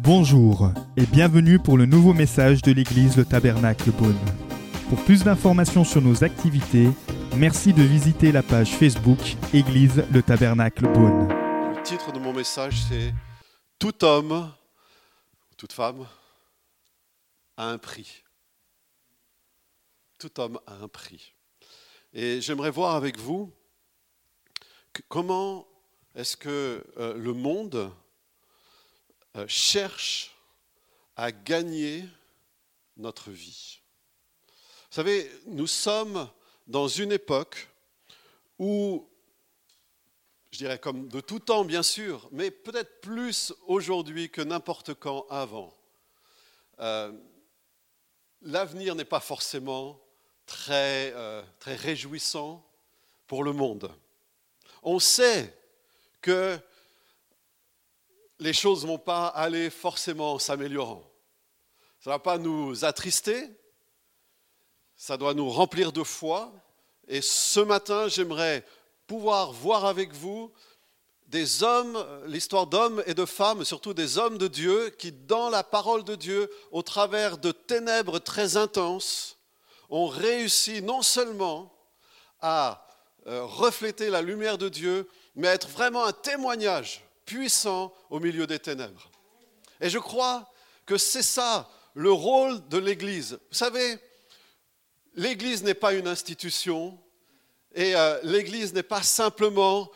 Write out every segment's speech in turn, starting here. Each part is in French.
Bonjour et bienvenue pour le nouveau message de l'église Le Tabernacle Beaune. Pour plus d'informations sur nos activités, merci de visiter la page Facebook Église Le Tabernacle Beaune. Le titre de mon message, c'est Tout homme, toute femme, a un prix. Tout homme a un prix. Et j'aimerais voir avec vous comment est-ce que euh, le monde euh, cherche à gagner notre vie? Vous savez, nous sommes dans une époque où, je dirais comme de tout temps bien sûr, mais peut-être plus aujourd'hui que n'importe quand avant, euh, l'avenir n'est pas forcément très, très réjouissant pour le monde. On sait que les choses ne vont pas aller forcément en s'améliorant. Ça ne va pas nous attrister, ça doit nous remplir de foi. Et ce matin, j'aimerais pouvoir voir avec vous des hommes, l'histoire d'hommes et de femmes, surtout des hommes de Dieu, qui, dans la parole de Dieu, au travers de ténèbres très intenses, ont réussi non seulement à euh, refléter la lumière de Dieu, mais être vraiment un témoignage puissant au milieu des ténèbres. Et je crois que c'est ça le rôle de l'Église. Vous savez, l'Église n'est pas une institution et euh, l'Église n'est pas simplement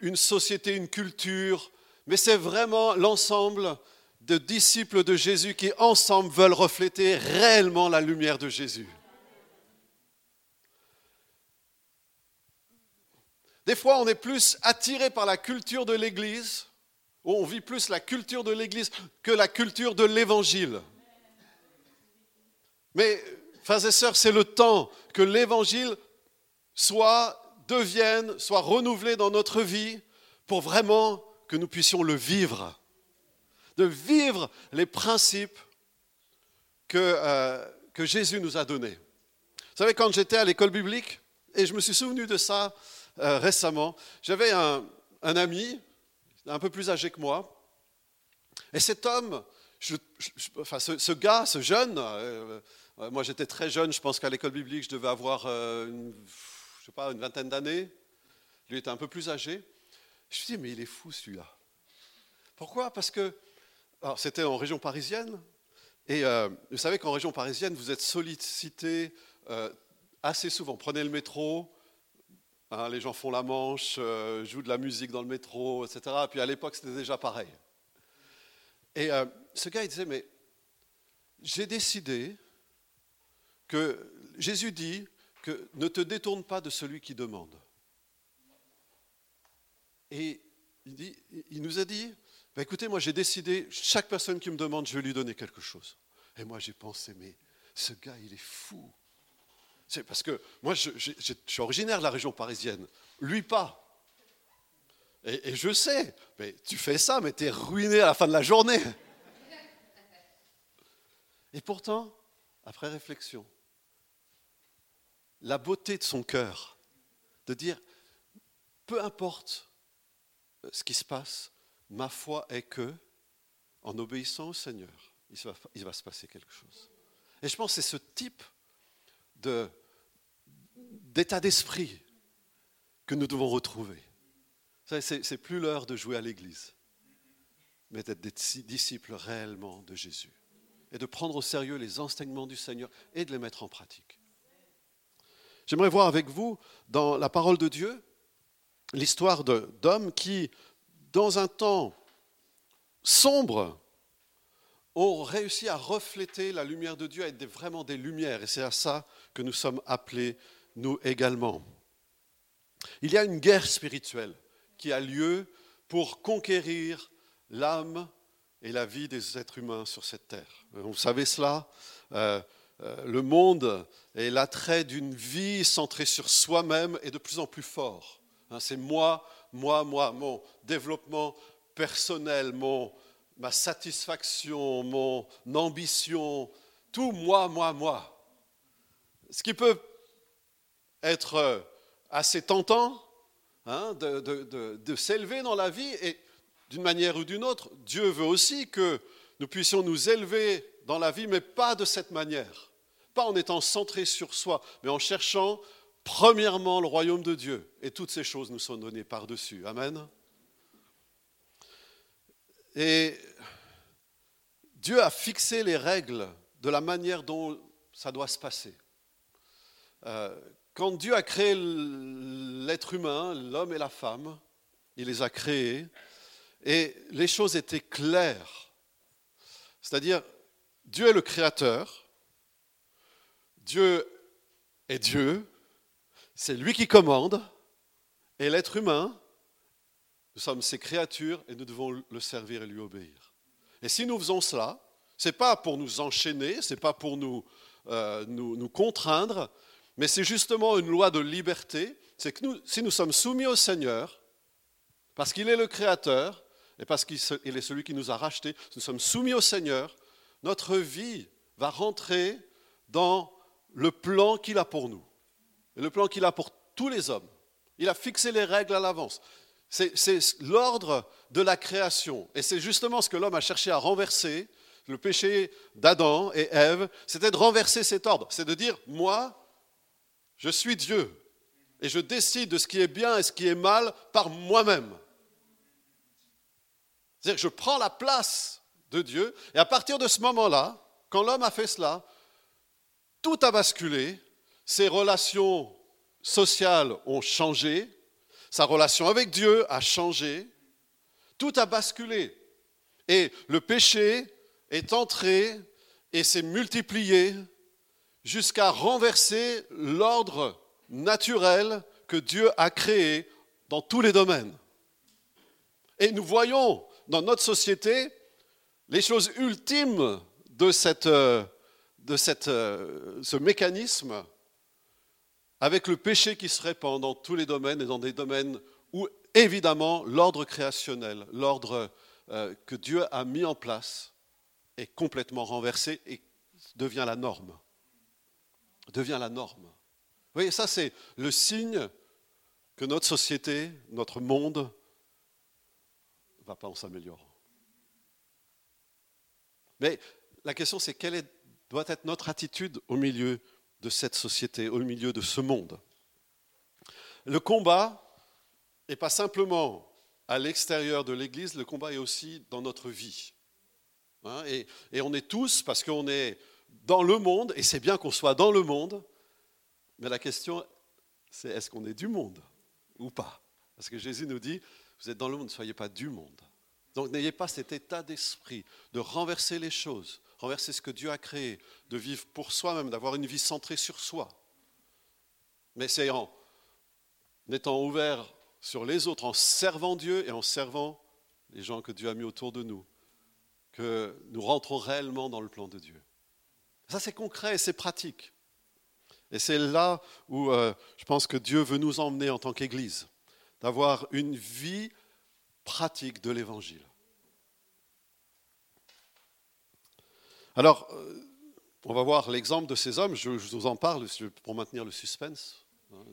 une société, une culture, mais c'est vraiment l'ensemble de disciples de Jésus qui ensemble veulent refléter réellement la lumière de Jésus. Des fois, on est plus attiré par la culture de l'Église, ou on vit plus la culture de l'Église que la culture de l'Évangile. Mais, frères et sœurs, c'est le temps que l'Évangile soit, devienne, soit renouvelé dans notre vie pour vraiment que nous puissions le vivre. De vivre les principes que, euh, que Jésus nous a donnés. Vous savez, quand j'étais à l'école biblique, et je me suis souvenu de ça euh, récemment, j'avais un, ami, un peu plus âgé que moi, et cet homme, enfin, ce, gars, ce jeune, euh, euh, moi j'étais très jeune, je pense qu'à l'école biblique je devais avoir une, je sais pas, une vingtaine d'années, lui était un peu plus âgé. Je me suis dit, mais il est fou celui-là. Pourquoi? Parce que c'était en région parisienne, et vous savez qu'en région parisienne, vous êtes sollicité assez souvent. Prenez le métro, hein, les gens font la manche, euh, jouent de la musique dans le métro, etc. Et puis à l'époque, c'était déjà pareil. Et euh, ce gars, il disait, mais j'ai décidé que Jésus dit que ne te détourne pas de celui qui demande. Et il nous a dit, bah, écoutez, moi j'ai décidé, chaque personne qui me demande, je vais lui donner quelque chose. Et moi j'ai pensé, mais ce gars, il est fou. C'est parce que moi, je, suis originaire de la région parisienne, lui pas. Et, et je sais, mais tu fais ça, mais tu es ruiné à la fin de la journée. Et pourtant, après réflexion, la beauté de son cœur, de dire, peu importe euh, ce qui se passe, ma foi est que, en obéissant au Seigneur, il va, il va se passer quelque chose. Et je pense que c'est ce type de- d'état d'esprit que nous devons retrouver. C'est plus l'heure de jouer à l'église, mais d'être des dis- disciples réellement de Jésus et de prendre au sérieux les enseignements du Seigneur et de les mettre en pratique. J'aimerais voir avec vous, dans la parole de Dieu, l'histoire d'hommes qui, dans un temps sombre, ont réussi à refléter la lumière de Dieu, à être vraiment des lumières. Et c'est à ça que nous sommes appelés, nous également. Il y a une guerre spirituelle qui a lieu pour conquérir l'âme et la vie des êtres humains sur cette terre. Vous savez cela Euh, euh, Le monde et l'attrait d'une vie centrée sur soi-même est de plus en plus fort. Hein, C'est moi, moi, moi, mon développement personnel, mon, ma satisfaction, mon ambition, tout moi, moi, moi. Ce qui peut être euh, assez tentant, hein, de, de s'élever dans la vie. Et d'une manière ou d'une autre, Dieu veut aussi que nous puissions nous élever dans la vie, mais pas de cette manière. Pas en étant centrés sur soi, mais en cherchant premièrement le royaume de Dieu. Et toutes ces choses nous sont données par-dessus. Amen. Et Dieu a fixé les règles de la manière dont ça doit se passer. Euh, quand Dieu a créé l'être humain, l'homme et la femme, il les a créés et les choses étaient claires. C'est-à-dire, Dieu est le créateur, Dieu est Dieu, c'est lui qui commande, et l'être humain, nous sommes ses créatures et nous devons le servir et lui obéir. Et si nous faisons cela, ce n'est pas pour nous enchaîner, ce n'est pas pour nous, euh, nous, nous, contraindre, mais c'est justement une loi de liberté. C'est que nous, si nous sommes soumis au Seigneur, parce qu'il est le Créateur, et parce qu'il est celui qui nous a rachetés, nous sommes soumis au Seigneur, notre vie va rentrer dans le plan qu'il a pour nous, et le plan qu'il a pour tous les hommes. Il a fixé les règles à l'avance. C'est l'ordre de la création. Et c'est justement ce que l'homme a cherché à renverser. Le péché d'Adam et Ève, c'était de renverser cet ordre. C'est de dire, moi, je suis Dieu. Et je décide de ce qui est bien et ce qui est mal par moi-même. C'est-à-dire que je prends la place de Dieu. Et à partir de ce moment-là, quand l'homme a fait cela, tout a basculé. Ses relations sociales ont changé. Sa relation avec Dieu a changé. Tout a basculé. Et le péché est entré et s'est multiplié jusqu'à renverser l'ordre naturel que Dieu a créé dans tous les domaines. Et nous voyons dans notre société, les choses ultimes de, de cette, ce mécanisme, avec le péché qui se répand dans tous les domaines et dans des domaines où, évidemment, l'ordre créationnel, l'ordre euh, que Dieu a mis en place, est complètement renversé et devient la norme. Devient la norme. Vous voyez, ça c'est le signe que notre société, notre monde va pas en s'améliorant. Mais la question, c'est quelle doit être notre attitude au milieu de cette société, au milieu de ce monde? Le combat n'est pas simplement à l'extérieur de l'Église, le combat est aussi dans notre vie. Hein, et, on est tous, parce qu'on est dans le monde, et c'est bien qu'on soit dans le monde, mais la question, c'est est-ce qu'on est du monde ou pas? Parce que Jésus nous dit, vous êtes dans le monde, ne soyez pas du monde. Donc n'ayez pas cet état d'esprit de renverser les choses, renverser ce que Dieu a créé, de vivre pour soi-même, d'avoir une vie centrée sur soi. Mais c'est en étant ouvert sur les autres, en servant Dieu et en servant les gens que Dieu a mis autour de nous, que nous rentrons réellement dans le plan de Dieu. Ça, c'est concret et c'est pratique. Et c'est là où euh, je pense que Dieu veut nous emmener en tant qu'Église d'avoir une vie pratique de l'Évangile. Alors, euh, on va voir l'exemple de ces hommes. Je, vous en parle pour maintenir le suspense. Hein,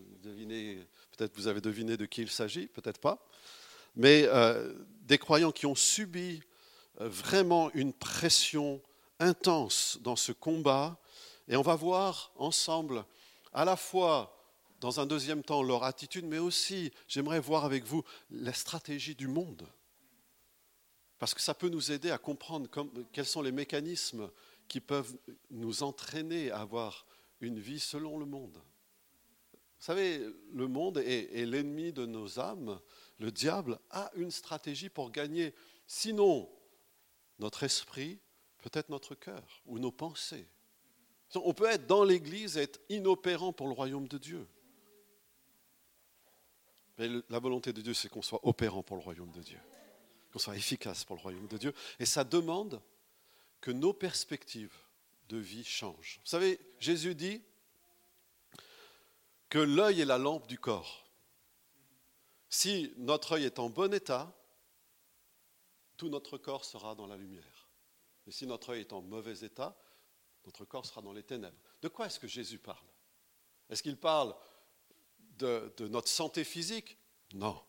peut-être vous avez deviné de qui il s'agit, peut-être pas. Mais euh, des croyants qui ont subi vraiment une pression intense dans ce combat. Et on va voir ensemble à la fois dans un deuxième temps leur attitude, mais aussi j'aimerais voir avec vous la stratégie du monde. Parce que ça peut nous aider à comprendre quels sont les mécanismes qui peuvent nous entraîner à avoir une vie selon le monde. Vous savez, le monde est, l'ennemi de nos âmes. Le diable a une stratégie pour gagner, sinon notre esprit, peut-être notre cœur ou nos pensées. On peut être dans l'Église et être inopérant pour le royaume de Dieu. Mais la volonté de Dieu, c'est qu'on soit opérant pour le royaume de Dieu, qu'on soit efficace pour le royaume de Dieu. Et ça demande que nos perspectives de vie changent. Vous savez, Jésus dit que l'œil est la lampe du corps. Si notre œil est en bon état, tout notre corps sera dans la lumière. Et si notre œil est en mauvais état, notre corps sera dans les ténèbres. De quoi est-ce que Jésus parle? Est-ce qu'il parle de, notre santé physique? Non.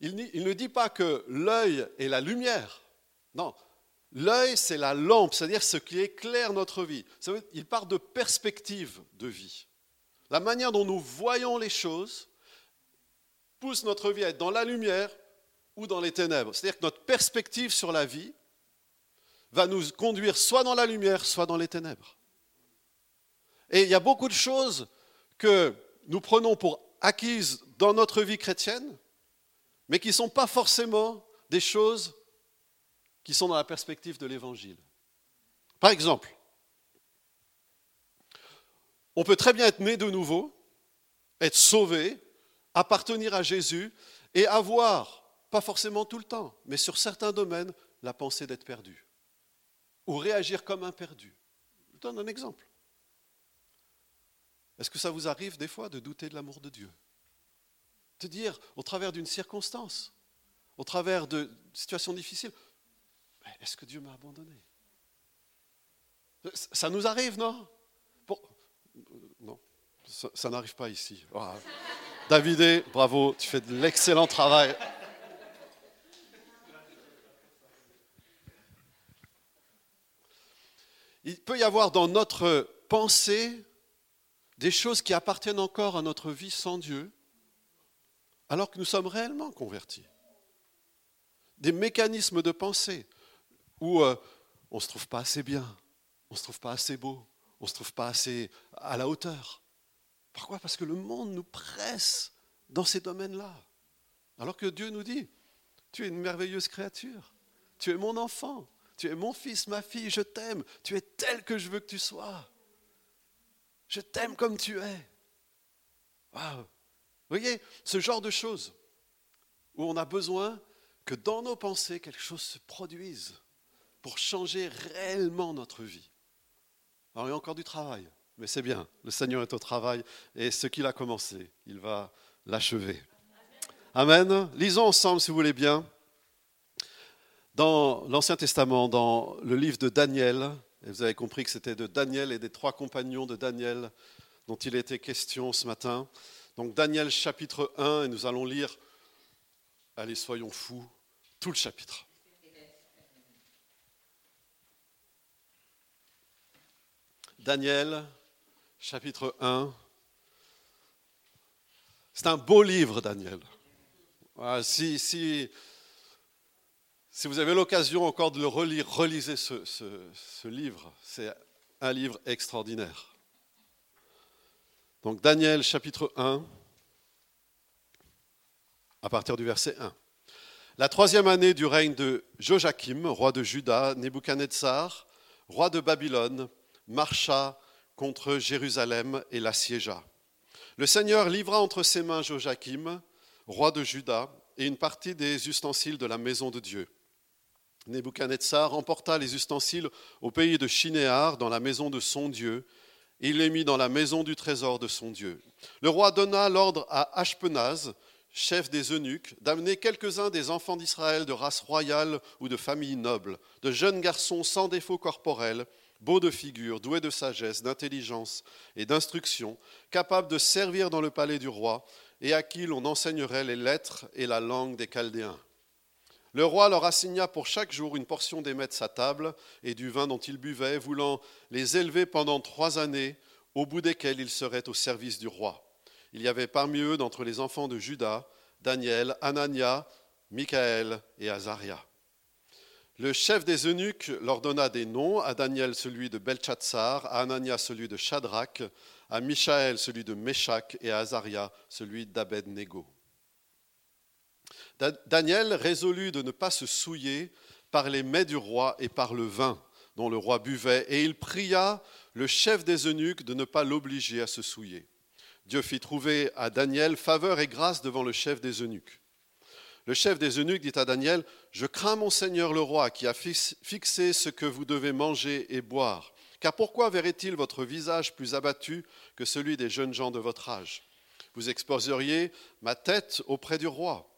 Il, ne dit pas que l'œil est la lumière. Non. L'œil, c'est la lampe, c'est-à-dire ce qui éclaire notre vie. il part de perspective de vie. La manière dont nous voyons les choses pousse notre vie à être dans la lumière ou dans les ténèbres. C'est-à-dire que notre perspective sur la vie va nous conduire soit dans la lumière, soit dans les ténèbres. Et il y a beaucoup de choses que nous prenons pour acquises dans notre vie chrétienne, mais qui ne sont pas forcément des choses qui sont dans la perspective de l'Évangile. Par exemple, on peut très bien être né de nouveau, être sauvé, appartenir à Jésus et avoir, pas forcément tout le temps, mais sur certains domaines, la pensée d'être perdu. Ou réagir comme un perdu. Je vous donne un exemple. Est-ce que ça vous arrive des fois de douter de l'amour de Dieu? De dire, au travers d'une circonstance, au travers de situations difficiles, est-ce que Dieu m'a abandonné? Ça nous arrive, non? Non, ça, n'arrive pas ici. David, bravo, tu fais de l'excellent travail. Il peut y avoir dans notre pensée des choses qui appartiennent encore à notre vie sans Dieu, alors que nous sommes réellement convertis. Des mécanismes de pensée où euh, on ne se trouve pas assez bien, on ne se trouve pas assez beau, on ne se trouve pas assez à la hauteur. Pourquoi? Parce que le monde nous presse dans ces domaines-là. Alors que Dieu nous dit, tu es une merveilleuse créature, tu es mon enfant, tu es mon fils, ma fille, je t'aime, tu es tel que je veux que tu sois. Je t'aime comme tu es. Waouh voyez, ce genre de choses où on a besoin que dans nos pensées, quelque chose se produise pour changer réellement notre vie. Alors il y a encore du travail, mais c'est bien. Le Seigneur est au travail et ce qu'il a commencé, il va l'achever. Amen. Lisons ensemble, si vous voulez bien, dans l'Ancien Testament, dans le livre de Daniel, et vous avez compris que c'était de Daniel et des trois compagnons de Daniel dont il était question ce matin. Donc Daniel chapitre 1, et nous allons lire, allez soyons fous, tout le chapitre. Daniel chapitre 1. C'est un beau livre, Daniel. Si, si, si vous avez l'occasion encore de le relire, relisez ce, livre. C'est un livre extraordinaire. Donc Daniel chapitre 1, à partir du verset 1. La troisième année du règne de Joachim, roi de Juda, Nebuchadnezzar, roi de Babylone, marcha contre Jérusalem et l'assiégea. Le Seigneur livra entre ses mains Joachim, roi de Juda, et une partie des ustensiles de la maison de Dieu. Nebuchadnezzar emporta les ustensiles au pays de Shinéar, dans la maison de son Dieu, il les mit dans la maison du trésor de son Dieu. Le roi donna l'ordre à Ashpenaz, chef des eunuques, d'amener quelques-uns des enfants d'Israël de race royale ou de famille noble, de jeunes garçons sans défaut corporel, beaux de figure, doués de sagesse, d'intelligence et d'instruction, capables de servir dans le palais du roi, et à qui l'on enseignerait les lettres et la langue des Chaldéens. Le roi leur assigna pour chaque jour une portion des mets de sa table et du vin dont ils buvaient, voulant les élever pendant trois années, au bout desquelles ils seraient au service du roi. Il y avait parmi eux, d'entre les enfants de Juda, Daniel, Anania, Michaël et Azaria. Le chef des eunuques leur donna des noms, à Daniel celui de Belchatsar, à Anania celui de Shadrach, à Michaël celui de Meshach et à Azaria celui d'Abednego. Daniel résolut de ne pas se souiller par les mets du roi et par le vin dont le roi buvait, et il pria le chef des eunuques de ne pas l'obliger à se souiller. Dieu fit trouver à Daniel faveur et grâce devant le chef des eunuques. Le chef des eunuques dit à Daniel, Je crains mon Seigneur le roi qui a fixé ce que vous devez manger et boire. Car pourquoi verrait-il votre visage plus abattu que celui des jeunes gens de votre âge? Vous exposeriez ma tête auprès du roi.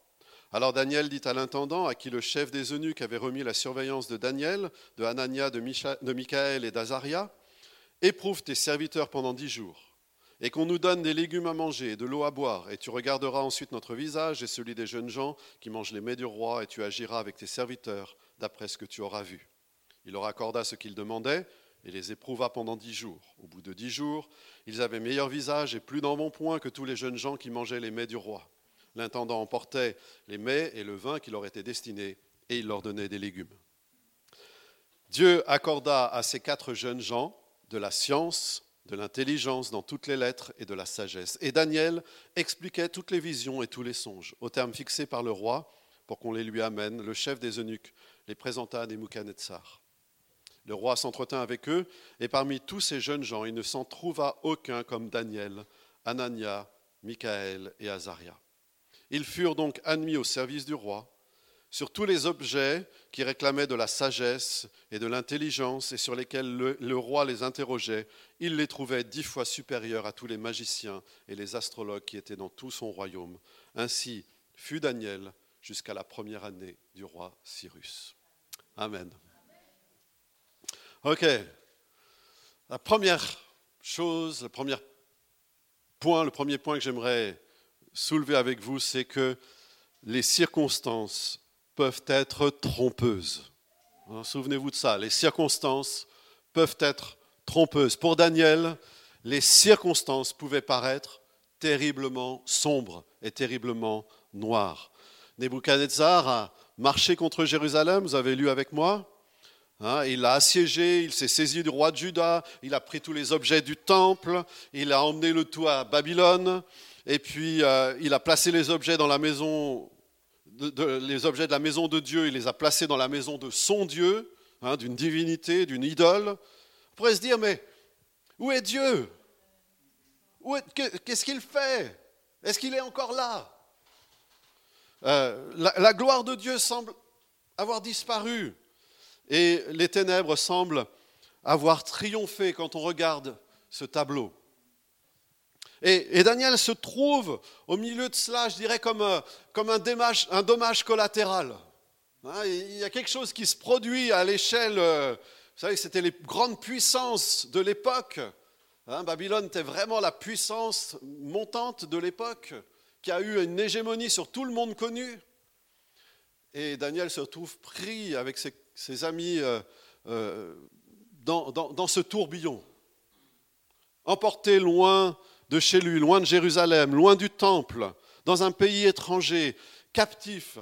Alors Daniel dit à l'intendant, à qui le chef des eunuques avait remis la surveillance de Daniel, de Hanania, de, Michaël et d'Azaria, Éprouve tes serviteurs pendant dix jours. et qu'on nous donne des légumes à manger et de l'eau à boire, et tu regarderas ensuite notre visage et celui des jeunes gens qui mangent les mets du roi, et tu agiras avec tes serviteurs d'après ce que tu auras vu. Il leur accorda ce qu'ils demandaient, et les éprouva pendant dix jours. Au bout de dix jours, ils avaient meilleur visage et plus d'embonpoint que tous les jeunes gens qui mangeaient les mets du roi. L'intendant emportait les mets et le vin qui leur étaient destinés, et il leur donnait des légumes. Dieu accorda à ces quatre jeunes gens de la science, de l'intelligence dans toutes les lettres et de la sagesse. Et Daniel expliquait toutes les visions et tous les songes, au terme fixé par le roi, pour qu'on les lui amène. Le chef des eunuques les présenta à Nebuchadnezzar. Le roi s'entretint avec eux, et parmi tous ces jeunes gens, il ne s'en trouva aucun comme Daniel, Anania, Michaël et Azaria. Ils furent donc admis au service du roi sur tous les objets qui réclamaient de la sagesse et de l'intelligence et sur lesquels le, roi les interrogeait, il les trouvait dix fois supérieurs à tous les magiciens et les astrologues qui étaient dans tout son royaume. Ainsi fut Daniel jusqu'à la première année du roi Cyrus. Amen. Ok. La première chose, le premier point, le premier point que j'aimerais soulever avec vous, c'est que les circonstances peuvent être trompeuses. Hein, souvenez-vous de ça, les circonstances peuvent être trompeuses. Pour Daniel, les circonstances pouvaient paraître terriblement sombres et terriblement noires. Nebuchadnezzar a marché contre Jérusalem, vous avez lu avec moi. Hein, il l'a assiégé, il s'est saisi du roi de Juda, il a pris tous les objets du temple, il a emmené le tout à Babylone, et puis euh, il a placé les objets dans la maison, les objets de la maison de Dieu, il les a placés dans la maison de son Dieu, hein, d'une divinité, d'une idole. On pourrait se dire, mais où est Dieu? Qu'est-ce qu'il fait? Est-ce qu'il est encore là? Euh, la, gloire de Dieu semble avoir disparu et les ténèbres semblent avoir triomphé quand on regarde ce tableau. Et, Daniel se trouve au milieu de cela, je dirais, comme, un, comme un, dommage collatéral. Hein, il y a quelque chose qui se produit à l'échelle, euh, vous savez, c'était les grandes puissances de l'époque. Hein, Babylone était vraiment la puissance montante de l'époque qui a eu une hégémonie sur tout le monde connu. Et Daniel se retrouve pris avec ses, amis euh, euh, dans, dans, ce tourbillon, emporté loin de chez lui, loin de Jérusalem, loin du temple, dans un pays étranger, captif,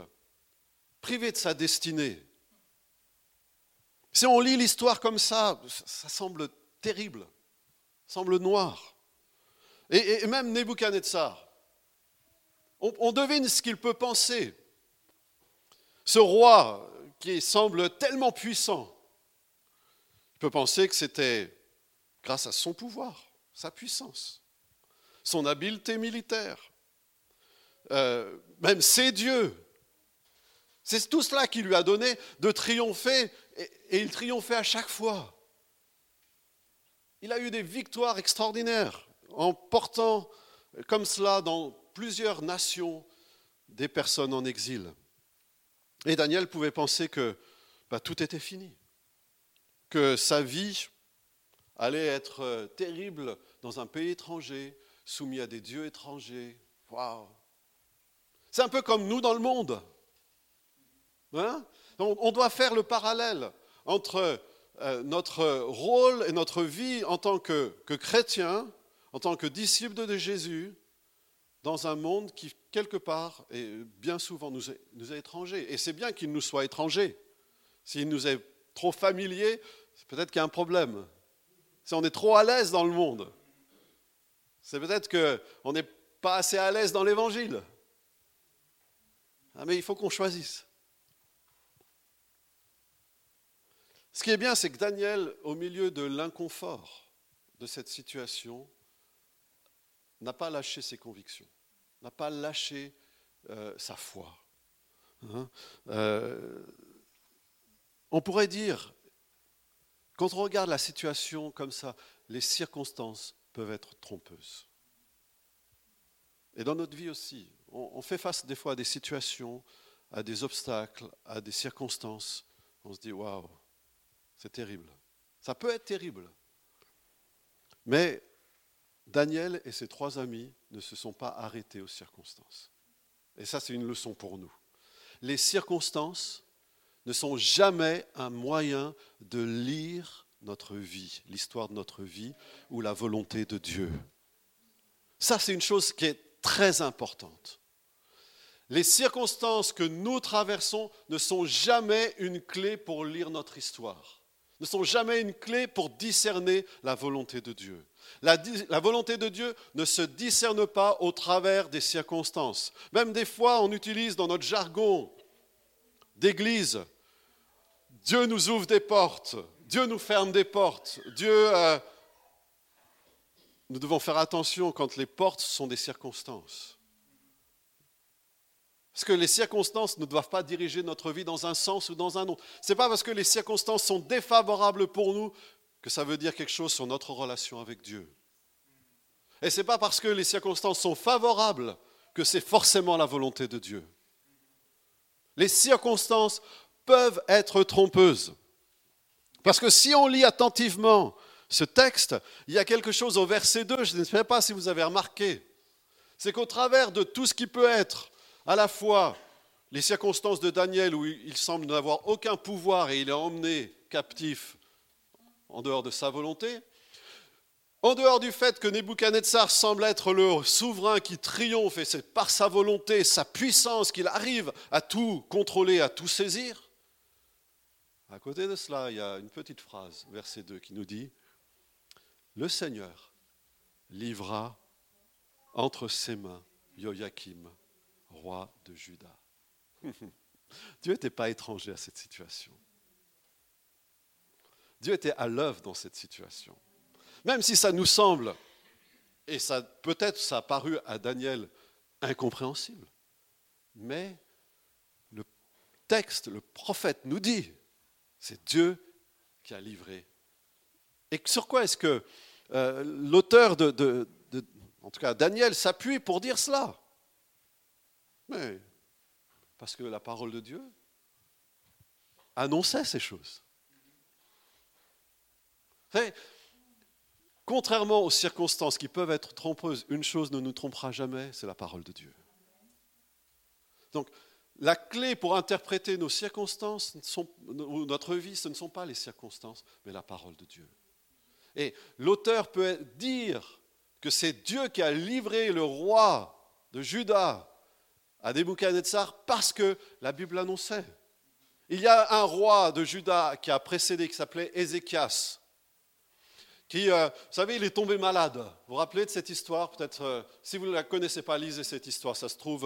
privé de sa destinée. Si on lit l'histoire comme ça, ça semble terrible, semble noir. Et, et même Nebuchadnezzar, on, devine ce qu'il peut penser. Ce roi qui semble tellement puissant, il peut penser que c'était grâce à son pouvoir, sa puissance, son habileté militaire, euh, même ses dieux. C'est tout cela qui lui a donné de triompher, et il triomphait à chaque fois. Il a eu des victoires extraordinaires en portant comme cela dans plusieurs nations des personnes en exil. Et Daniel pouvait penser que bah, tout était fini, que sa vie allait être euh, terrible dans un pays étranger, soumis à des dieux étrangers. Waouh C'est un peu comme nous dans le monde. Hein? On doit faire le parallèle entre euh, notre rôle et notre vie en tant que, que chrétien, en tant que disciple de Jésus, dans un monde qui, quelque part, et bien souvent, nous est, étranger. Et c'est bien qu'il nous soit étranger. S'il nous est trop familier, peut-être qu'il y a un problème. Si on est trop à l'aise dans le monde, c'est peut-être qu'on n'est pas assez à l'aise dans l'Évangile. Ah, mais il faut qu'on choisisse. Ce qui est bien, c'est que Daniel, au milieu de l'inconfort de cette situation, n'a pas lâché ses convictions, n'a pas lâché euh, sa foi. Hein. Euh, on pourrait dire, quand on regarde la situation comme ça, les circonstances peuvent être trompeuses. Et dans notre vie aussi, on, fait face des fois à des situations, à des obstacles, à des circonstances. On se dit, waouh, c'est terrible. Ça peut être terrible. Mais Daniel et ses trois amis ne se sont pas arrêtés aux circonstances. Et ça, c'est une leçon pour nous. Les circonstances ne sont jamais un moyen de lire notre vie, l'histoire de notre vie ou la volonté de Dieu. Ça, c'est une chose qui est très importante. Les circonstances que nous traversons ne sont jamais une clé pour lire notre histoire, ne sont jamais une clé pour discerner la volonté de Dieu. La, volonté de Dieu ne se discerne pas au travers des circonstances. Même des fois, on utilise dans notre jargon d'église, Dieu nous ouvre des portes, Dieu nous ferme des portes, Dieu... Euh, nous devons faire attention quand les portes sont des circonstances. Parce que les circonstances ne doivent pas diriger notre vie dans un sens ou dans un autre. Ce n'est pas parce que les circonstances sont défavorables pour nous que ça veut dire quelque chose sur notre relation avec Dieu. Et ce n'est pas parce que les circonstances sont favorables que c'est forcément la volonté de Dieu. Les circonstances peuvent être trompeuses. Parce que si on lit attentivement ce texte, il y a quelque chose au verset 2, je ne sais pas si vous avez remarqué. C'est qu'au travers de tout ce qui peut être à la fois les circonstances de Daniel où il semble n'avoir aucun pouvoir et il est emmené captif en dehors de sa volonté, en dehors du fait que Nebuchadnezzar semble être le souverain qui triomphe et c'est par sa volonté, sa puissance qu'il arrive à tout contrôler, à tout saisir, à côté de cela, il y a une petite phrase, verset 2, qui nous dit, Le Seigneur livra entre ses mains Joachim, roi de Juda. Dieu n'était pas étranger à cette situation. Dieu était à l'œuvre dans cette situation. Même si ça nous semble, et ça peut-être ça a paru à Daniel incompréhensible, mais le texte, le prophète nous dit, c'est Dieu qui a livré. Et sur quoi est-ce que euh, l'auteur de, en tout cas Daniel, s'appuie pour dire cela? Mais parce que la parole de Dieu annonçait ces choses. contrairement aux circonstances qui peuvent être trompeuses, une chose ne nous trompera jamais, c'est la parole de Dieu. Donc, la clé pour interpréter nos circonstances ou notre vie, ce ne sont pas les circonstances, mais la parole de Dieu. Et l'auteur peut dire que c'est Dieu qui a livré le roi de Juda à Nebuchadnezzar parce que la Bible l'annonçait. Il y a un roi de Juda qui a précédé, qui s'appelait Ézéchias, qui, euh, vous savez, il est tombé malade. Vous vous rappelez de cette histoire? Peut-être, euh, si vous ne la connaissez pas, lisez cette histoire. Ça se trouve,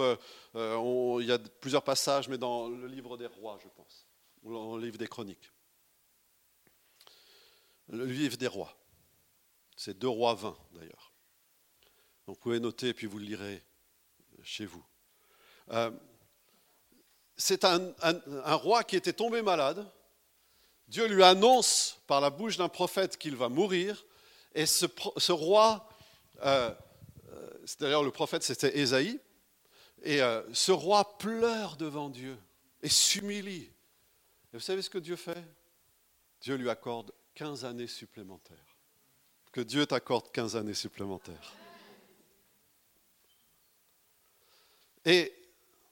euh, il y a plusieurs passages, mais dans le livre des rois, je pense, ou dans le livre des chroniques. Le livre des rois. C'est deux rois 20, d'ailleurs. Donc vous pouvez noter, puis vous le lirez chez vous. C'est un, roi qui était tombé malade. Dieu lui annonce par la bouche d'un prophète qu'il va mourir. Et ce, roi, euh, euh, d'ailleurs le prophète c'était Ésaïe, et ce roi pleure devant Dieu et s'humilie. Et vous savez ce que Dieu fait? Dieu lui accorde 15 années supplémentaires. Que Dieu t'accorde 15 années supplémentaires. Et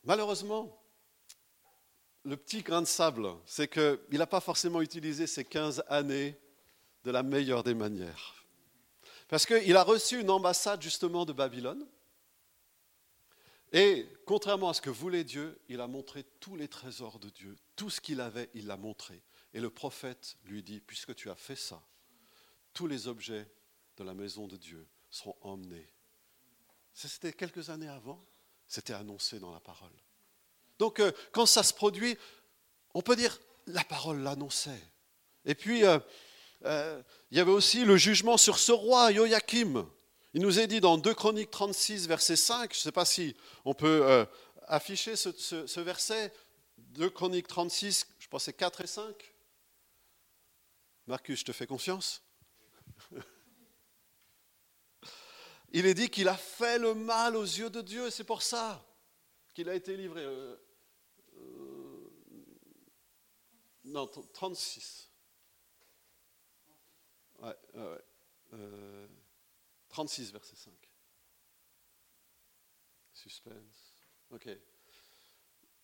Malheureusement, le petit grain de sable, c'est qu'il n'a pas forcément utilisé ces 15 années de la meilleure des manières. Parce qu'il a reçu une ambassade justement de Babylone. Et contrairement à ce que voulait Dieu, il a montré tous les trésors de Dieu. Tout ce qu'il avait, il l'a montré. Et le prophète lui dit, puisque tu as fait ça, tous les objets de la maison de Dieu seront emmenés. C'était quelques années avant. C'était annoncé dans la parole. Donc euh, quand ça se produit, on peut dire la parole l'annonçait. Et puis, euh, euh, il y avait aussi le jugement sur ce roi, Joachim. Il nous est dit dans 2 Chroniques 36, verset 5, je ne sais pas si on peut afficher ce, verset, 2 Chroniques 36, je pense c'est 4 et 5. Marcus, je te fais confiance Il est dit qu'il a fait le mal aux yeux de Dieu, c'est pour ça qu'il a été livré. Euh, euh, non, 36. Ouais, ouais, euh, 36, verset 5. Suspense. Ok.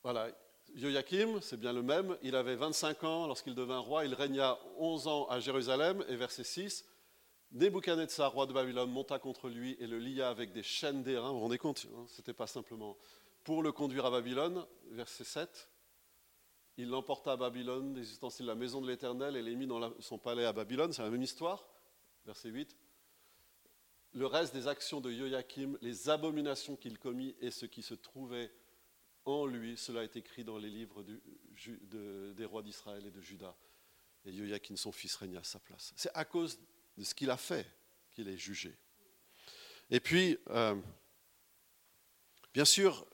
Voilà. Joachim, c'est bien le même. Il avait 25 ans lorsqu'il devint roi. Il régna 11 ans à Jérusalem. Et verset 6. Nebuchadnezzar, roi de Babylone, monta contre lui et le lia avec des chaînes d'airain. Vous vous rendez compte hein, C'était pas simplement pour le conduire à Babylone. Verset 7. Il l'emporta à Babylone, les ustensiles de la maison de l'Éternel, et les mit dans son palais à Babylone. C'est la même histoire. Verset 8 le reste des actions de Joachim, les abominations qu'il commit et ce qui se trouvait en lui, cela est écrit dans les livres des rois d'Israël et de Juda. Et Joachim, son fils, régna à sa place. C'est à cause de ce qu'il a fait qu'il est jugé. Et puis, euh, bien sûr,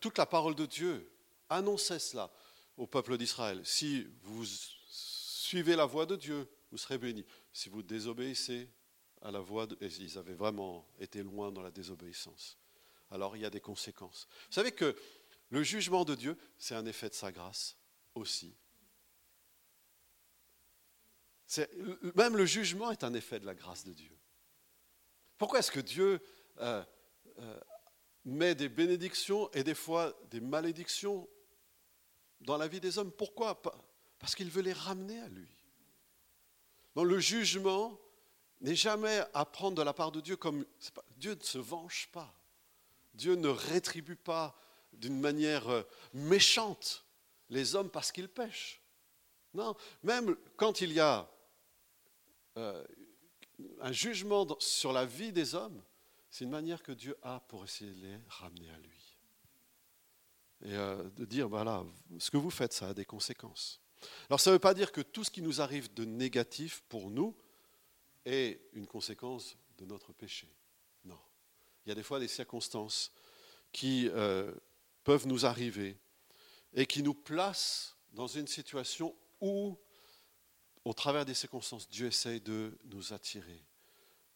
toute la parole de Dieu annonçait cela au peuple d'Israël. Si vous suivez la voie de Dieu, vous serez bénis. Si vous désobéissez, à la voix, de, ils avaient vraiment été loin dans la désobéissance. Alors il y a des conséquences. Vous savez que le jugement de Dieu, c'est un effet de sa grâce aussi. Même le jugement est un effet de la grâce de Dieu. Pourquoi est-ce que Dieu euh, euh, met des bénédictions et des fois des malédictions dans la vie des hommes Pourquoi Parce qu'il veut les ramener à lui. Le jugement, n'est jamais à prendre de la part de Dieu comme... Dieu ne se venge pas. Dieu ne rétribue pas d'une manière euh, méchante les hommes parce qu'ils pêchent. Non, même quand il y a euh, un jugement sur la vie des hommes, c'est une manière que Dieu a pour essayer de les ramener à lui. Et euh, de dire, voilà, ce que vous faites, ça a des conséquences. Alors ça ne veut pas dire que tout ce qui nous arrive de négatif pour nous, est une conséquence de notre péché. Non. Il y a des fois des circonstances qui euh, peuvent nous arriver et qui nous placent dans une situation où, au travers des circonstances, Dieu essaye de nous attirer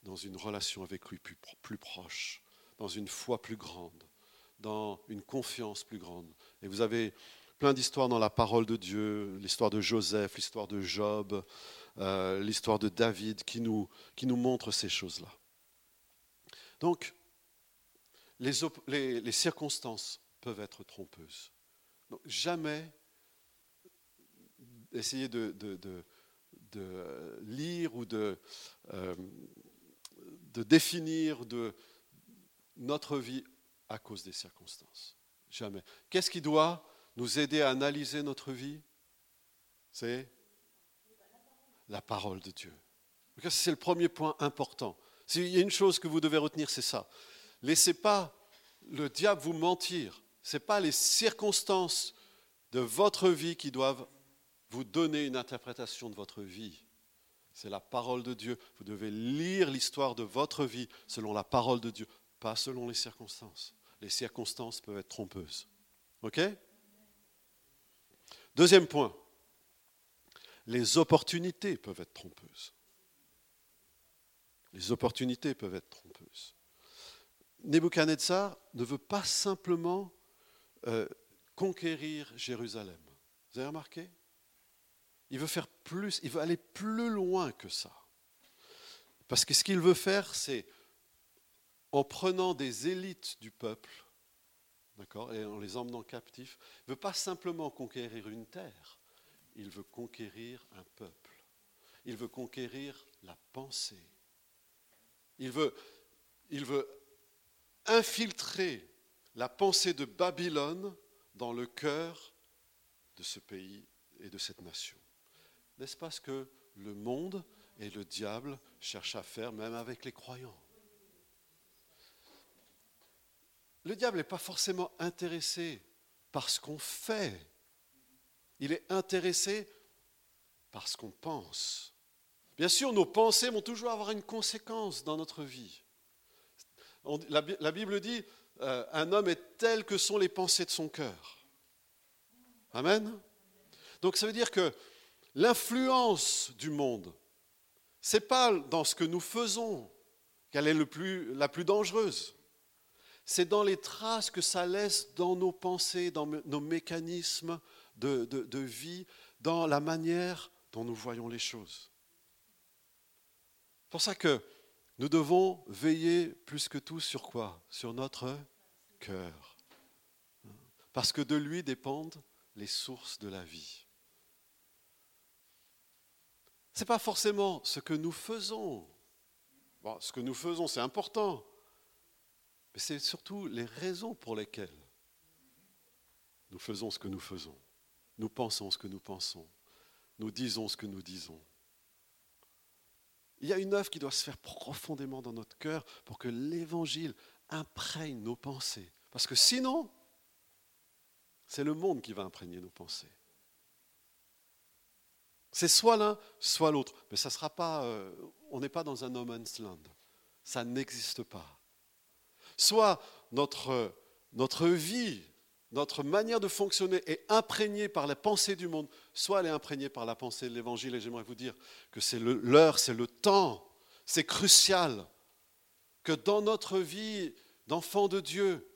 dans une relation avec lui plus, plus proche, dans une foi plus grande, dans une confiance plus grande. Et vous avez plein d'histoires dans la parole de Dieu, l'histoire de Joseph, l'histoire de Job, euh, l'histoire de David qui nous, qui nous montre ces choses-là. Donc, les, les, circonstances peuvent être trompeuses. Donc, jamais essayer de, de, de, lire ou de, euh, de définir de notre vie à cause des circonstances. Jamais. Qu'est-ce qui doit nous aider à analyser notre vie? C'est la parole de Dieu. C'est le premier point important. S'il y a une chose que vous devez retenir, c'est ça. Laissez pas le diable vous mentir. Ce n'est pas les circonstances de votre vie qui doivent vous donner une interprétation de votre vie. C'est la parole de Dieu. Vous devez lire l'histoire de votre vie selon la parole de Dieu, pas selon les circonstances. Les circonstances peuvent être trompeuses. OK? Deuxième point les opportunités peuvent être trompeuses. Les opportunités peuvent être trompeuses. Nebuchadnezzar ne veut pas simplement euh, conquérir Jérusalem. Vous avez remarqué? Il veut faire plus, il veut aller plus loin que ça. Parce que ce qu'il veut faire, c'est en prenant des élites du peuple, d'accord, et en les emmenant captifs, ne veut pas simplement conquérir une terre, il veut conquérir un peuple. Il veut conquérir la pensée. Il veut, il veut infiltrer la pensée de Babylone dans le cœur de ce pays et de cette nation. N'est-ce pas ce que le monde et le diable cherchent à faire, même avec les croyants? Le diable n'est pas forcément intéressé par ce qu'on fait il est intéressé par ce qu'on pense. Bien sûr, nos pensées vont toujours avoir une conséquence dans notre vie. la, Bible dit, euh, un homme est tel que sont les pensées de son cœur. Amen. Donc ça veut dire que l'influence du monde, c'est pas dans ce que nous faisons qu'elle est la plus dangereuse. C'est dans les traces que ça laisse dans nos pensées, dans nos mécanismes, de, vie dans la manière dont nous voyons les choses. C'est pour ça que Nous devons veiller plus que tout sur quoi? Sur notre cœur. Parce que de lui dépendent les sources de la vie. Ce n'est pas forcément ce que nous faisons. Ce que nous faisons, c'est important. Mais c'est surtout les raisons pour lesquelles nous faisons ce que nous faisons. Nous pensons ce que nous pensons. Nous disons ce que nous disons. Il y a une œuvre qui doit se faire profondément dans notre cœur pour que l'Évangile imprègne nos pensées. Parce que sinon, c'est le monde qui va imprégner nos pensées. C'est soit l'un, soit l'autre. Mais ça sera pas. Euh, on n'est pas dans un no man's land. Ça n'existe pas. Soit notre, vie notre manière de fonctionner est imprégnée par la pensée du monde, soit elle est imprégnée par la pensée de l'Évangile. Et j'aimerais vous dire que c'est l'heure, c'est le temps, c'est crucial que dans notre vie d'enfant de Dieu,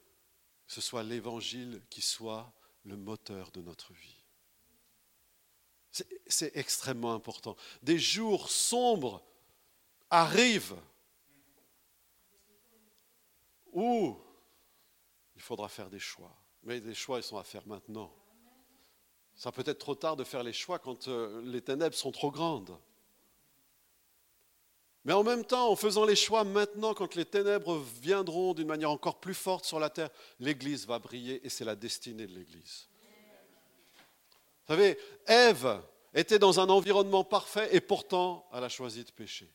ce soit l'Évangile qui soit le moteur de notre vie. C'est extrêmement important. Des jours sombres arrivent où il faudra faire des choix. Mais les choix, ils sont à faire maintenant. Ça peut être trop tard de faire les choix quand euh, les ténèbres sont trop grandes. Mais en même temps, en faisant les choix maintenant, quand les ténèbres viendront d'une manière encore plus forte sur la terre, l'Église va briller et c'est la destinée de l'Église. Vous savez, Ève était dans un environnement parfait et pourtant elle a choisi de pécher.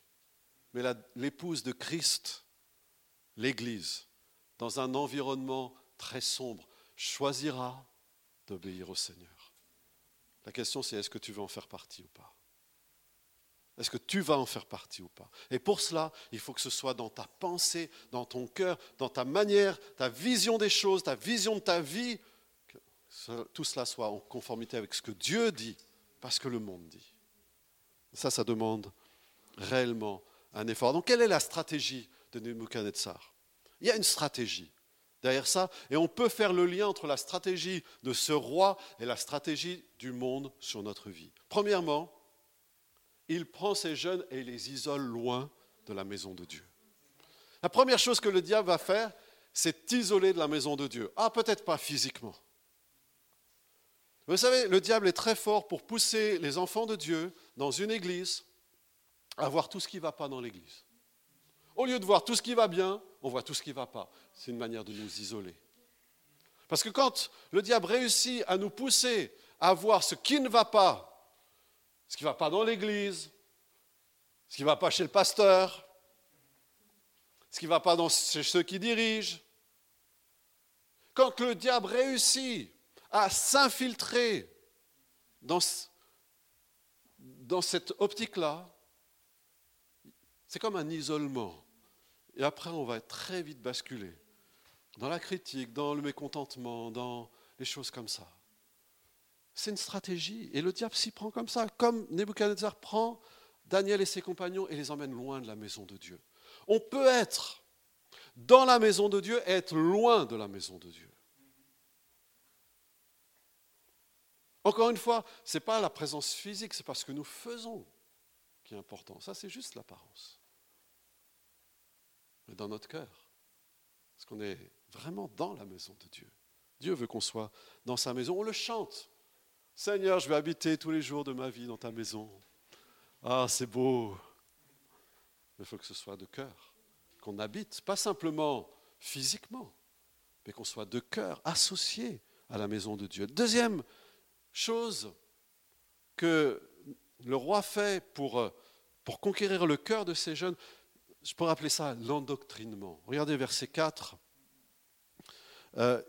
Mais l'épouse de Christ, l'Église, dans un environnement très sombre, choisira d'obéir au Seigneur. La question c'est est-ce que tu veux en faire partie ou pas? Est-ce que tu vas en faire partie ou pas? Et pour cela, il faut que ce soit dans ta pensée, dans ton cœur, dans ta manière, ta vision des choses, ta vision de ta vie, que tout cela soit en conformité avec ce que Dieu dit, pas ce que le monde dit. Ça, ça demande réellement un effort. Donc, quelle est la stratégie de Nebuchadnezzar? Il y a une stratégie derrière ça. Et on peut faire le lien entre la stratégie de ce roi et la stratégie du monde sur notre vie. Premièrement, il prend ces jeunes et les isole loin de la maison de Dieu. La première chose que le diable va faire, c'est isoler de la maison de Dieu. Ah, peut-être pas physiquement. Vous savez, le diable est très fort pour pousser les enfants de Dieu dans une église à voir tout ce qui ne va pas dans l'église. Au lieu de voir tout ce qui va bien, on voit tout ce qui ne va pas. C'est une manière de nous isoler. Parce que quand le diable réussit à nous pousser à voir ce qui ne va pas, ce qui ne va pas dans l'église, ce qui ne va pas chez le pasteur, ce qui ne va pas chez ceux qui dirigent, quand le diable réussit à s'infiltrer dans, dans cette optique-là, c'est comme un isolement. Et après, on va très vite basculé dans la critique, dans le mécontentement, dans les choses comme ça. C'est une stratégie. Et le diable s'y prend comme ça, comme Nebuchadnezzar prend Daniel et ses compagnons et les emmène loin de la maison de Dieu. On peut être dans la maison de Dieu et être loin de la maison de Dieu. Encore une fois, ce n'est pas la présence physique, c'est parce que nous faisons qui est important. Ça, c'est juste l'apparence dans notre cœur. Parce qu'on est vraiment dans la maison de Dieu. Dieu veut qu'on soit dans sa maison. On le chante. Seigneur, je vais habiter tous les jours de ma vie dans ta maison. Ah, c'est beau. Mais il faut que ce soit de cœur. Qu'on habite, pas simplement physiquement, mais qu'on soit de cœur associé à la maison de Dieu. Deuxième chose que le roi fait pour, pour conquérir le cœur de ces jeunes, je pourrais appeler ça l'endoctrinement. Regardez verset 4. Euh,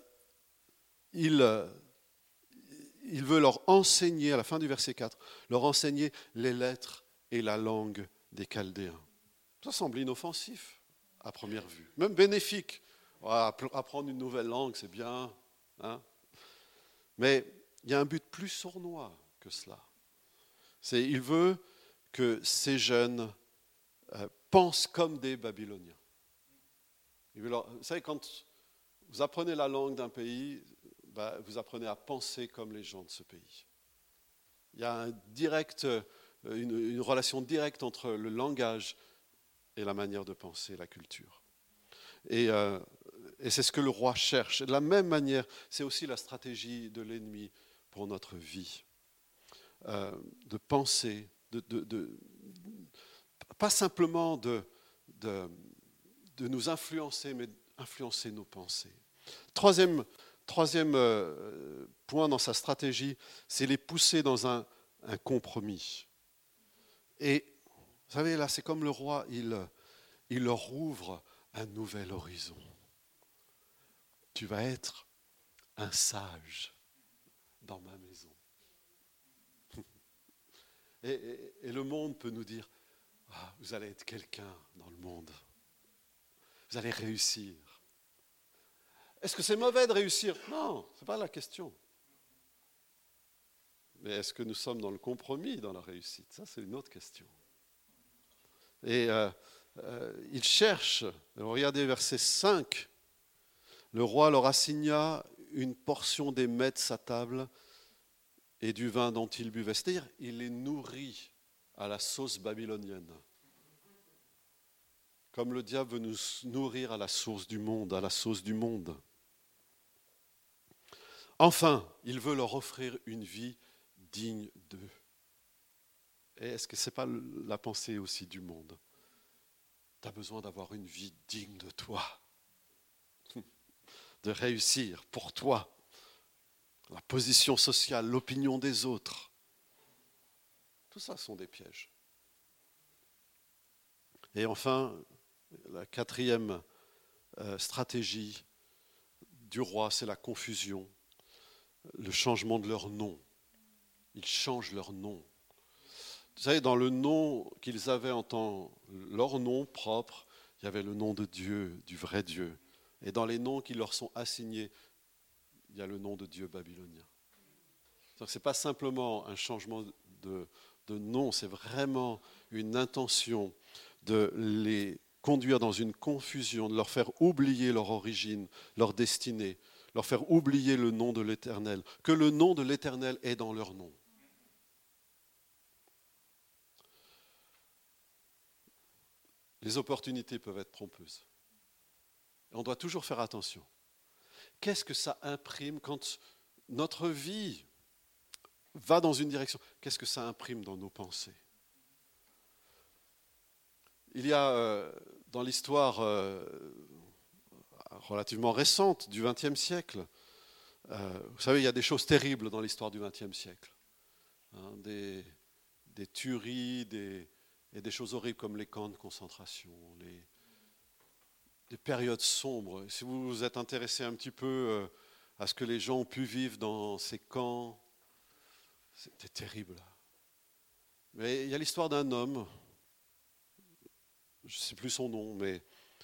il, euh, il veut leur enseigner, à la fin du verset 4, leur enseigner les lettres et la langue des Chaldéens. Ça semble inoffensif à première vue, même bénéfique. Apprendre une nouvelle langue, c'est bien. Hein Mais il y a un but plus sournois que cela. C'est il veut que ces jeunes euh, pensent comme des Babyloniens. Vous savez, quand vous apprenez la langue d'un pays, bah, vous apprenez à penser comme les gens de ce pays. Il y a euh, une, relation directe entre le langage et la manière de penser, la culture. Et, euh, c'est ce que le roi cherche. De la même manière, c'est aussi la stratégie de l'ennemi pour notre vie. Euh, de penser, de, pas simplement de, de, nous influencer, mais influencer nos pensées. Troisième, troisième euh, point dans sa stratégie, c'est les pousser dans un, un compromis. Et vous savez, là, c'est comme le roi, il, il leur ouvre un nouvel horizon. Tu vas être un sage dans ma maison. Et, le monde peut nous dire, ah, vous allez être quelqu'un dans le monde. Vous allez réussir. Est-ce que c'est mauvais de réussir? Non, ce n'est pas la question. Mais est-ce que nous sommes dans le compromis dans la réussite? Ça, c'est une autre question. Et euh, euh, il regardez verset 5, le roi leur assigna une portion des mets de sa table et du vin dont ils buvaient. C'est-à-dire, il les nourrit à la sauce babylonienne. Comme le diable veut nous nourrir à la source du monde, à la sauce du monde. Enfin, il veut leur offrir une vie digne d'eux. Et est-ce que ce n'est pas la pensée aussi du monde? Tu as besoin d'avoir une vie digne de toi, de réussir pour toi la position sociale, l'opinion des autres. Tout ça sont des pièges. Et enfin, la quatrième euh, stratégie du roi, c'est la confusion, le changement de leur nom. Ils changent leur nom. Vous savez, dans le nom qu'ils avaient en tant, leur nom propre, il y avait le nom de Dieu, du vrai Dieu. Et dans les noms qui leur sont assignés, il y a le nom de Dieu babylonien. Ce n'est pas simplement un changement de, nom, c'est vraiment une intention de les conduire dans une confusion, de leur faire oublier leur origine, leur destinée, leur faire oublier le nom de l'Éternel, que le nom de l'Éternel est dans leur nom. Les opportunités peuvent être trompeuses. on doit toujours faire attention qu'est-ce que ça imprime quand notre vie va dans une direction? Qu'est-ce que ça imprime dans nos pensées? Il y a euh, dans l'histoire euh, relativement récente du XXe siècle, euh, vous savez, il y a des choses terribles dans l'histoire du XXe siècle. Hein, des, tueries, des, et des choses horribles comme les camps de concentration, les, des périodes sombres. Si vous vous êtes intéressé un petit peu à ce que les gens ont pu vivre dans ces camps, c'était terrible. Mais il y a l'histoire d'un homme, je ne sais plus son nom, mais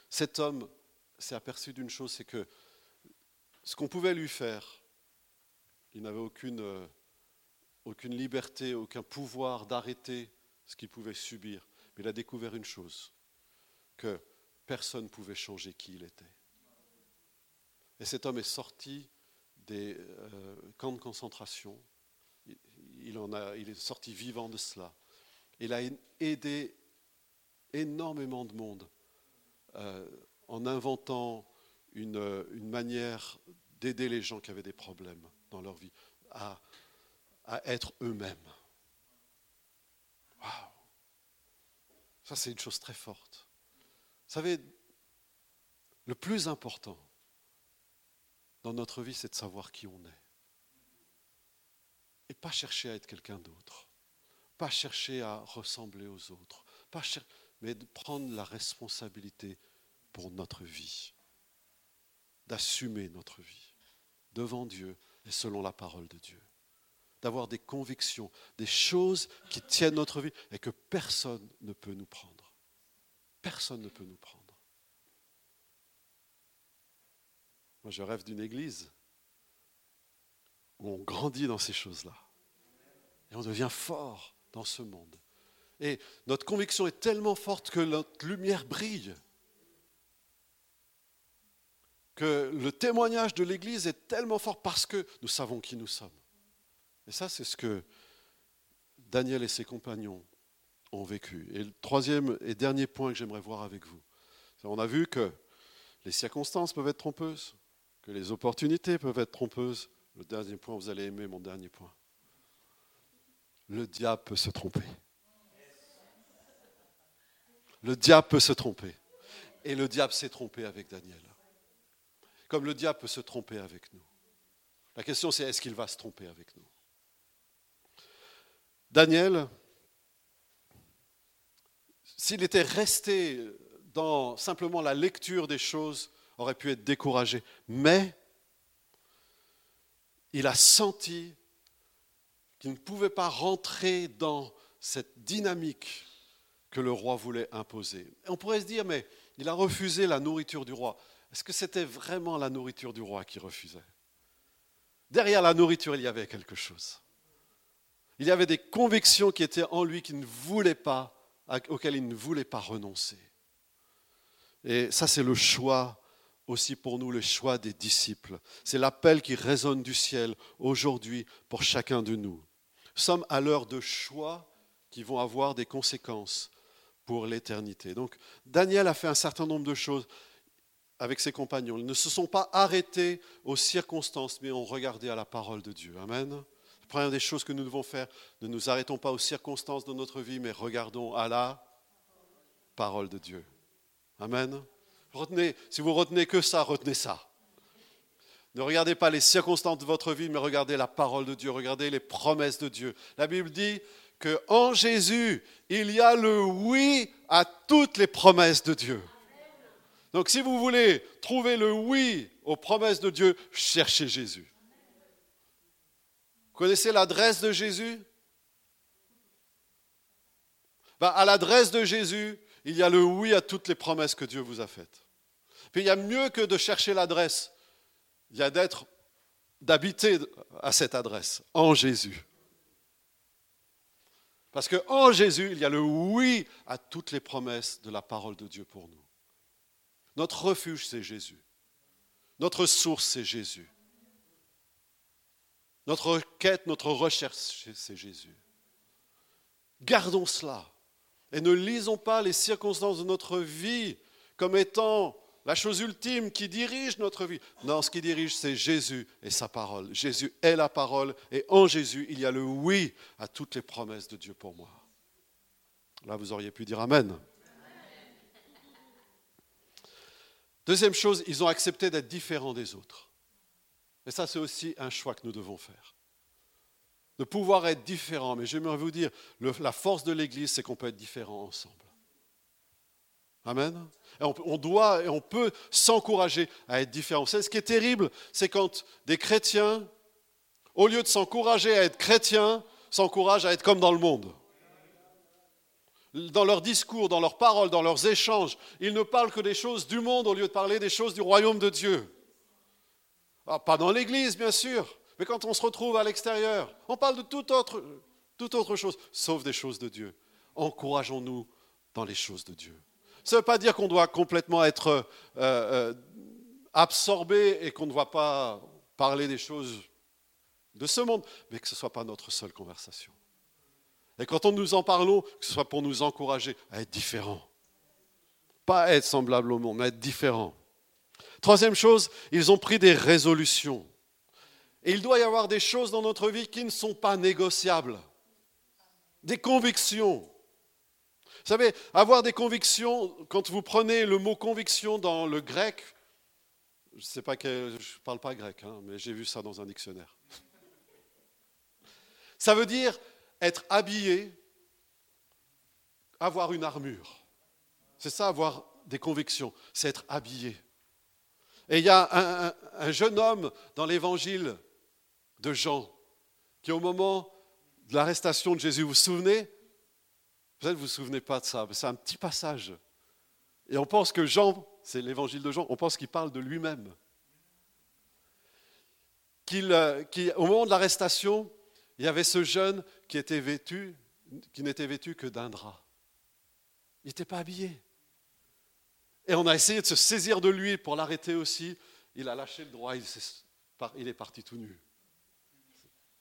cet homme s'est aperçu d'une chose, c'est que ce qu'on pouvait lui faire, il n'avait aucune, euh, aucune liberté, aucun pouvoir d'arrêter ce qu'il pouvait subir. Mais il a découvert une chose, que personne ne pouvait changer qui il était. Et cet homme est sorti des euh, camps de concentration. Il, en a, il est sorti vivant de cela. Il a aidé énormément de monde euh, en inventant une, manière d'aider les gens qui avaient des problèmes dans leur vie à, à être eux-mêmes. Waouh Ça, c'est une chose très forte. Vous savez, le plus important dans notre vie, c'est de savoir qui on est. Et pas chercher à être quelqu'un d'autre. Pas chercher à ressembler aux autres. Mais de prendre la responsabilité pour notre vie. D'assumer notre vie devant Dieu et selon la parole de Dieu. D'avoir des convictions, des choses qui tiennent notre vie et que personne ne peut nous prendre. Personne ne peut nous prendre. Moi, je rêve d'une église où on grandit dans ces choses-là. Et on devient fort dans ce monde. Et notre conviction est tellement forte que notre lumière brille. Que le témoignage de l'Église est tellement fort parce que nous savons qui nous sommes. Et ça, c'est ce que Daniel et ses compagnons ont vécu. Et le troisième et dernier point que j'aimerais voir avec vous, on a vu que les circonstances peuvent être trompeuses, que les opportunités peuvent être trompeuses. Le dernier point, vous allez aimer mon dernier point. Le diable peut se tromper. Le diable peut se tromper. Et le diable s'est trompé avec Daniel. Comme le diable peut se tromper avec nous. La question c'est est-ce qu'il va se tromper avec nous? Daniel, s'il était resté dans simplement la lecture des choses, aurait pu être découragé. Mais il a senti qu'il ne pouvait pas rentrer dans cette dynamique que le roi voulait imposer. on pourrait se dire, mais il a refusé la nourriture du roi. Est-ce que c'était vraiment la nourriture du roi qu'il refusait? Derrière la nourriture, il y avait quelque chose. Il y avait des convictions qui étaient en lui qu'il ne voulait pas, auxquelles il ne voulait pas renoncer. Et ça, c'est le choix aussi pour nous, le choix des disciples. C'est l'appel qui résonne du ciel aujourd'hui pour chacun de nous. Nous sommes à l'heure de choix qui vont avoir des conséquences pour l'éternité. Donc Daniel a fait un certain nombre de choses avec ses compagnons. Ils ne se sont pas arrêtés aux circonstances, mais ont regardé à la parole de Dieu. Amen. La première des choses que nous devons faire, ne nous arrêtons pas aux circonstances de notre vie, mais regardons à la parole de Dieu. Amen. Retenez, si vous retenez que ça, retenez ça. Ne regardez pas les circonstances de votre vie, mais regardez la parole de Dieu, regardez les promesses de Dieu. La Bible dit qu'en Jésus, il y a le oui à toutes les promesses de Dieu. Donc si vous voulez trouver le oui aux promesses de Dieu, cherchez Jésus. Vous connaissez l'adresse de Jésus? Ben, À l'adresse de Jésus, il y a le oui à toutes les promesses que Dieu vous a faites. Puis il y a mieux que de chercher l'adresse, il y a d'être, d'habiter à cette adresse, en Jésus. Parce qu'en Jésus, il y a le oui à toutes les promesses de la parole de Dieu pour nous. Notre refuge, c'est Jésus. Notre source, c'est Jésus. Notre quête, notre recherche, c'est Jésus. Gardons cela et ne lisons pas les circonstances de notre vie comme étant la chose ultime qui dirige notre vie. Non, ce qui dirige, c'est Jésus et sa parole. Jésus est la parole et en Jésus, il y a le oui à toutes les promesses de Dieu pour moi. Là, vous auriez pu dire Amen. Deuxième chose, ils ont accepté d'être différents des autres. Et ça, c'est aussi un choix que nous devons faire. De pouvoir être différents. Mais j'aimerais vous dire, la force de l'Église, c'est qu'on peut être différents ensemble. Amen. on, doit et on peut s'encourager à être différents. ce qui est terrible, c'est quand des chrétiens, au lieu de s'encourager à être chrétiens, s'encouragent à être comme dans le monde. Dans leurs discours, dans leurs paroles, dans leurs échanges, ils ne parlent que des choses du monde au lieu de parler des choses du royaume de Dieu. Ah, pas dans l'Église, bien sûr, mais quand on se retrouve à l'extérieur, on parle de toute autre, toute autre chose, sauf des choses de Dieu. Encourageons-nous dans les choses de Dieu. Ça ne veut pas dire qu'on doit complètement être euh, euh, absorbé et qu'on ne doit pas parler des choses de ce monde, mais que ce ne soit pas notre seule conversation. Et quand on nous en parlons, que ce soit pour nous encourager à être différents. Pas être semblable au monde, mais être différents. Troisième chose, ils ont pris des résolutions. Et il doit y avoir des choses dans notre vie qui ne sont pas négociables. Des convictions. Vous savez, avoir des convictions, quand vous prenez le mot conviction dans le grec, je ne sais pas, je ne parle pas grec, hein, mais j'ai vu ça dans un dictionnaire. Ça veut dire être habillé, avoir une armure. C'est ça, avoir des convictions, c'est être habillé. Et il y a un, un jeune homme dans l'évangile de Jean qui, au moment de l'arrestation de Jésus, vous vous souvenez Vous ne vous souvenez pas de ça, mais c'est un petit passage. Et on pense que Jean, c'est l'évangile de Jean, on pense qu'il parle de lui-même. Qu'il, euh, au moment de l'arrestation, il y avait ce jeune qui était vêtu, qui n'était vêtu que d'un drap. Il n'était pas habillé. Et on a essayé de se saisir de lui pour l'arrêter aussi. Il a lâché le droit, il est parti tout nu.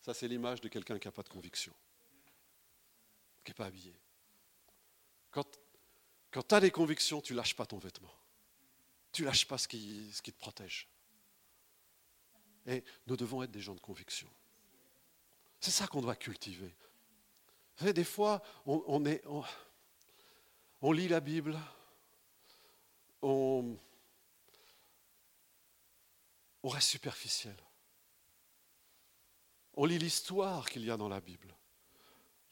Ça, c'est l'image de quelqu'un qui n'a pas de conviction, qui n'est pas habillé. Quand, tu as des convictions, tu lâches pas ton vêtement. Tu lâches pas ce qui, te protège. Et nous devons être des gens de conviction. C'est ça qu'on doit cultiver. Vous savez, des fois, on, lit la Bible, on reste superficiel. On lit l'histoire qu'il y a dans la Bible.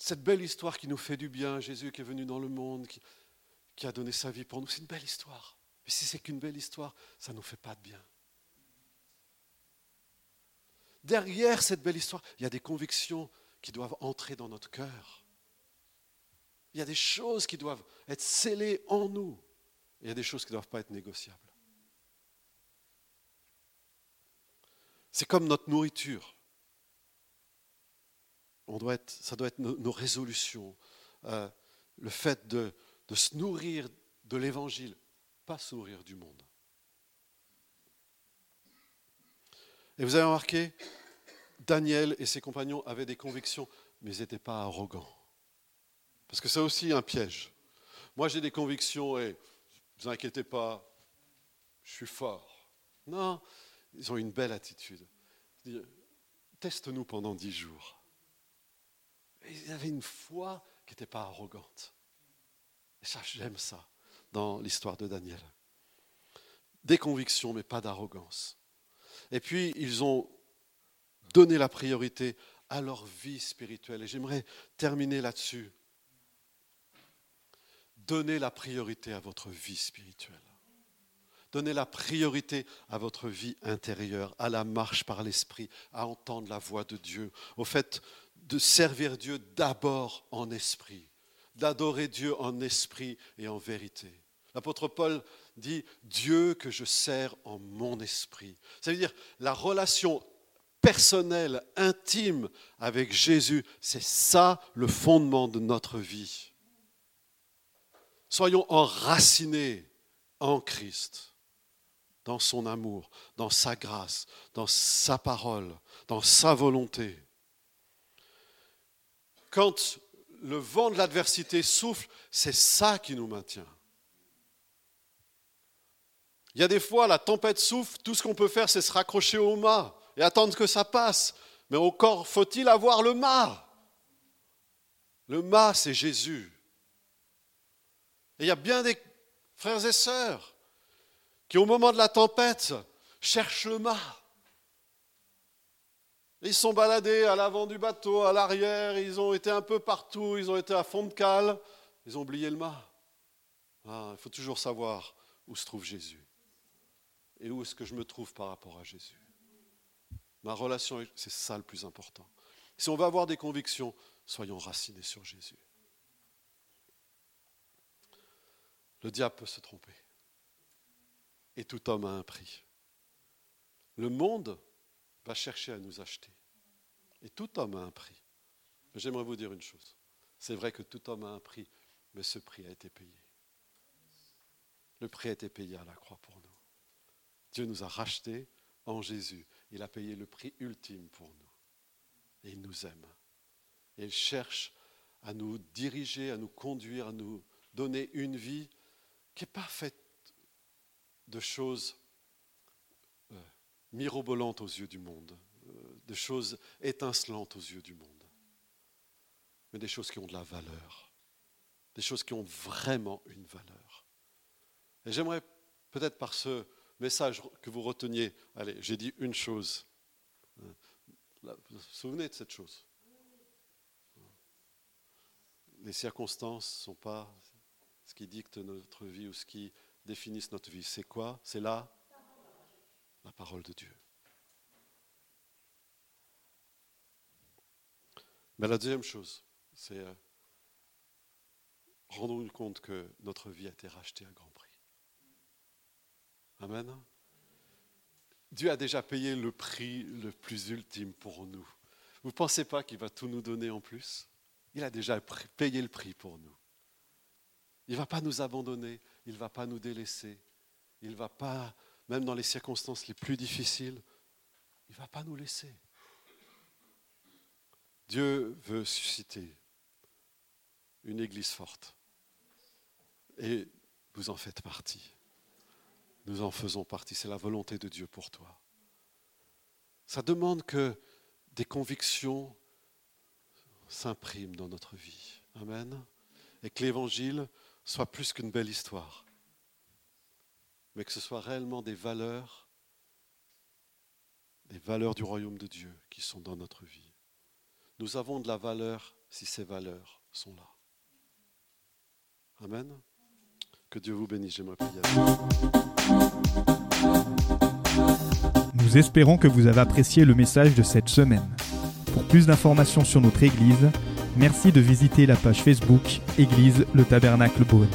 Cette belle histoire qui nous fait du bien, Jésus qui est venu dans le monde, qui, a donné sa vie pour nous, c'est une belle histoire. Mais si c'est qu'une belle histoire, ça ne nous fait pas de bien. Derrière cette belle histoire, il y a des convictions qui doivent entrer dans notre cœur. Il y a des choses qui doivent être scellées en nous. il y a des choses qui ne doivent pas être négociables. C'est comme notre nourriture. Ça doit être nos, résolutions. Euh, le fait de, de se nourrir de l'évangile, pas se nourrir du monde. Et vous avez remarqué, Daniel et ses compagnons avaient des convictions, mais ils n'étaient pas arrogants. Parce que c'est aussi un piège. Moi, j'ai des convictions et ne vous inquiétez pas, je suis fort. Non, ils ont une belle attitude. Teste-nous pendant dix jours. Ils avaient une foi qui n'était pas arrogante. Et ça, j'aime ça dans l'histoire de Daniel. Des convictions, mais pas d'arrogance. Et puis, ils ont donné la priorité à leur vie spirituelle. Et j'aimerais terminer là-dessus. Donnez la priorité à votre vie spirituelle. Donnez la priorité à votre vie intérieure, à la marche par l'esprit, à entendre la voix de Dieu, au fait de servir Dieu d'abord en esprit, d'adorer Dieu en esprit et en vérité. L'apôtre Paul dit Dieu que je sers en mon esprit. Ça veut dire la relation personnelle, intime avec Jésus, c'est ça le fondement de notre vie. Soyons enracinés en Christ, dans son amour, dans sa grâce, dans sa parole, dans sa volonté. Quand le vent de l'adversité souffle, c'est ça qui nous maintient. Il y a des fois, la tempête souffle, tout ce qu'on peut faire, c'est se raccrocher au mât et attendre que ça passe. Mais encore faut-il avoir le mât. Le mât, c'est Jésus. Et il y a bien des frères et sœurs qui, au moment de la tempête, cherchent le mât. Ils sont baladés à l'avant du bateau, à l'arrière, ils ont été un peu partout, ils ont été à fond de cale, ils ont oublié le mât. Ah, il faut toujours savoir où se trouve Jésus et où est-ce que je me trouve par rapport à Jésus. Ma relation, c'est ça le plus important. Si on va avoir des convictions, soyons racinés sur Jésus. Le diable peut se tromper. Et tout homme a un prix. Le monde va chercher à nous acheter. Et tout homme a un prix. J'aimerais vous dire une chose. C'est vrai que tout homme a un prix, mais ce prix a été payé. Le prix a été payé à la croix pour nous. Dieu nous a rachetés en Jésus. Il a payé le prix ultime pour nous. Et il nous aime. Il cherche à nous diriger, à nous conduire, à nous donner une vie qui n'est pas faite de choses mirobolantes aux yeux du monde, euh, de choses étincelantes aux yeux du monde, mais des choses qui ont de la valeur, des choses qui ont vraiment une valeur. Et j'aimerais peut-être par ce message que vous reteniez. Allez, j'ai dit une chose. Vous vous souvenez de cette chose? Les circonstances ne sont pas ce qui dicte notre vie ou ce qui définissent notre vie. C'est quoi? C'est là la parole de Dieu. Mais la deuxième chose, c'est euh, rendons-nous compte que notre vie a été rachetée à grand prix. Amen. Dieu a déjà payé le prix le plus ultime pour nous. Vous ne pensez pas qu'il va tout nous donner en plus? Il a déjà payé le prix pour nous. Il ne va pas nous abandonner, il ne va pas nous délaisser, il ne va pas, même dans les circonstances les plus difficiles, il ne va pas nous laisser. Dieu veut susciter une église forte, Et vous en faites partie. Nous en faisons partie. C'est la volonté de Dieu pour toi. Ça demande que des convictions s'impriment dans notre vie. Amen. Et que l'évangile soit plus qu'une belle histoire, mais que ce soit réellement des valeurs, des valeurs du royaume de Dieu qui sont dans notre vie. Nous avons de la valeur si ces valeurs sont là. Amen. Que Dieu vous bénisse. J'aimerais prier. Nous espérons que vous avez apprécié le message de cette semaine. Pour plus d'informations sur notre Église, merci de visiter la page Facebook Église le Tabernacle Beaune.